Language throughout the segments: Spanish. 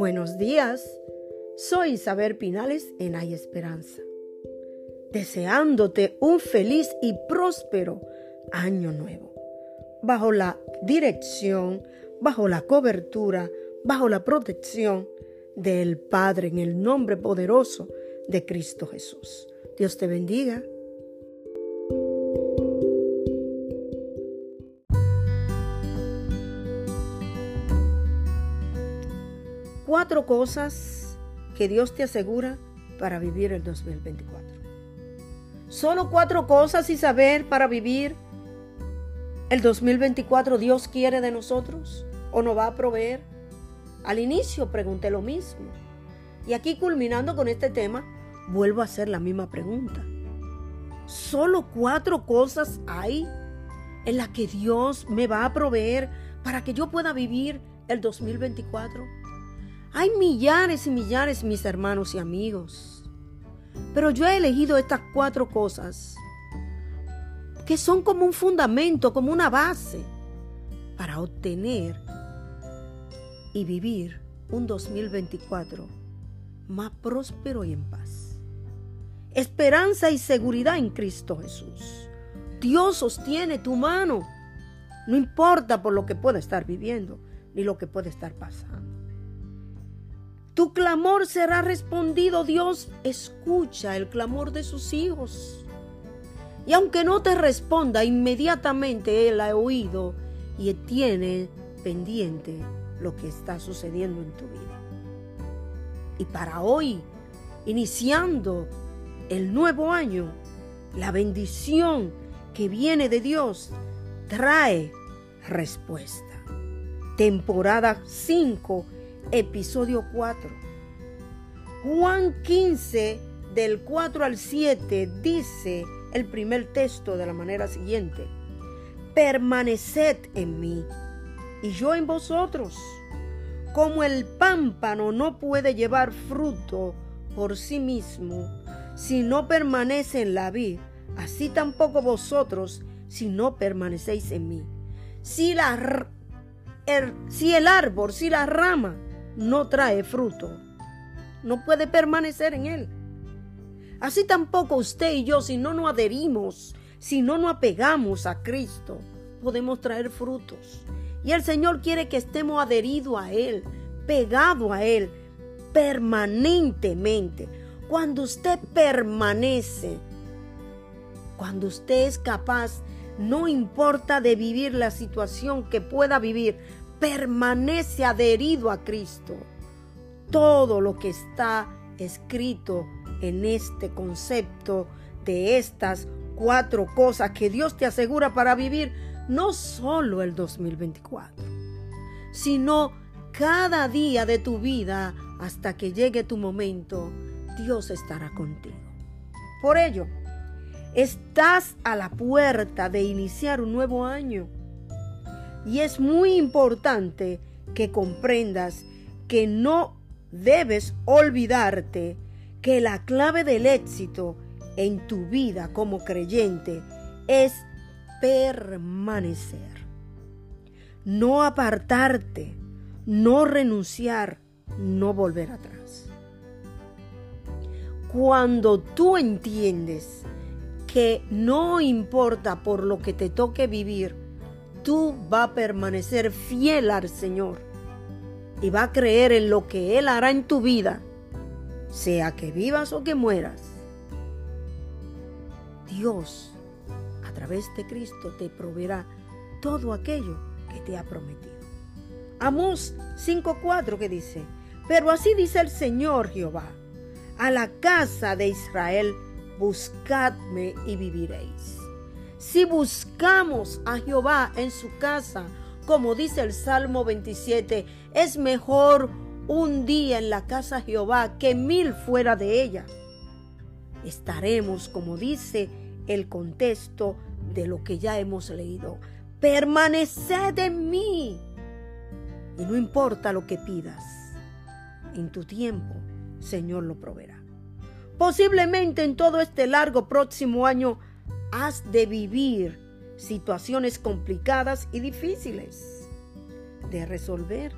Buenos días, soy Isabel Pinales en Hay Esperanza, deseándote un feliz y próspero año nuevo, bajo la dirección, bajo la cobertura, bajo la protección del Padre en el nombre poderoso de Cristo Jesús. Dios te bendiga. Cuatro cosas que Dios te asegura para vivir el 2024. Solo cuatro cosas y saber para vivir el 2024 Dios quiere de nosotros o nos va a proveer. Al inicio pregunté lo mismo. Y aquí culminando con este tema, vuelvo a hacer la misma pregunta. Solo cuatro cosas hay en las que Dios me va a proveer para que yo pueda vivir el 2024. Hay millares y millares, mis hermanos y amigos. Pero yo he elegido estas cuatro cosas que son como un fundamento, como una base para obtener y vivir un 2024 más próspero y en paz. Esperanza y seguridad en Cristo Jesús. Dios sostiene tu mano. No importa por lo que pueda estar viviendo ni lo que puede estar pasando. Tu clamor será respondido. Dios escucha el clamor de sus hijos. Y aunque no te responda inmediatamente, Él ha oído y tiene pendiente lo que está sucediendo en tu vida. Y para hoy, iniciando el nuevo año, la bendición que viene de Dios trae respuesta. Temporada 5 episodio 4. Juan 15, del 4 al 7, dice el primer texto de la manera siguiente. Permaneced en mí y yo en vosotros. Como el pámpano no puede llevar fruto por sí mismo si no permanece en la vid, así tampoco vosotros si no permanecéis en mí. Si, la, el, si el árbol, si la rama no trae fruto, no puede permanecer en él. Así tampoco usted y yo, si no nos adherimos, si no nos apegamos a Cristo, podemos traer frutos. Y el Señor quiere que estemos adheridos a Él, pegados a Él, permanentemente. Cuando usted permanece, cuando usted es capaz, no importa de vivir la situación que pueda vivir, permanece adherido a Cristo. Todo lo que está escrito en este concepto de estas cuatro cosas que Dios te asegura para vivir no solo el 2024, sino cada día de tu vida hasta que llegue tu momento, Dios estará contigo. Por ello, estás a la puerta de iniciar un nuevo año y es muy importante que comprendas que no debes olvidarte que la clave del éxito en tu vida como creyente es permanecer. No apartarte, no renunciar, no volver atrás. Cuando tú entiendes que no importa por lo que te toque vivir, tú vas a permanecer fiel al Señor y va a creer en lo que Él hará en tu vida, sea que vivas o que mueras. Dios, a través de Cristo, te proveerá todo aquello que te ha prometido. Amós 5.4 que dice, pero así dice el Señor Jehová, a la casa de Israel, buscadme y viviréis. Si buscamos a Jehová en su casa, como dice el Salmo 27, es mejor un día en la casa de Jehová que mil fuera de ella. Estaremos, como dice el contexto de lo que ya hemos leído, permaneced en mí. Y no importa lo que pidas, en tu tiempo, Señor lo proveerá. Posiblemente en todo este largo próximo año has de vivir situaciones complicadas y difíciles de resolver.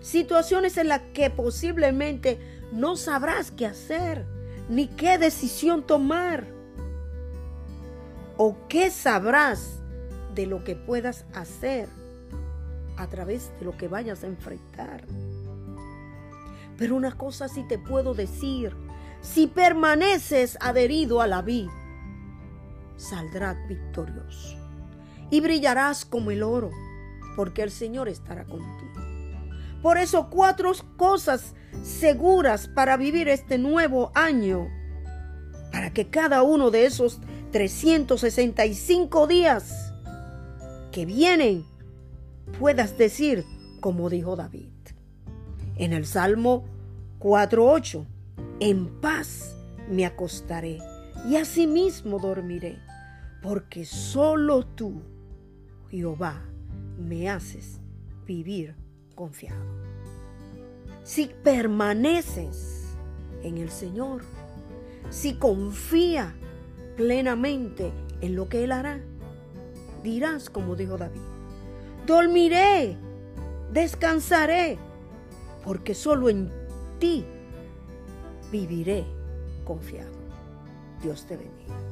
situaciones en las que posiblemente no sabrás qué hacer ni qué decisión tomar. ¿O qué sabrás de lo que puedas hacer a través de lo que vayas a enfrentar? Pero una cosa sí te puedo decir, si permaneces adherido a la vida, saldrás victorioso y brillarás como el oro, porque el Señor estará contigo. Por eso cuatro cosas seguras para vivir este nuevo año, para que cada uno de esos 365 días que vienen puedas decir como dijo David. En el Salmo 4.8, en paz me acostaré y asimismo dormiré, porque solo tú, Jehová, me haces vivir confiado. Si permaneces en el Señor, si confía plenamente en lo que Él hará, dirás como dijo David, dormiré, descansaré, porque solo en ti viviré confiado. Dios te bendiga.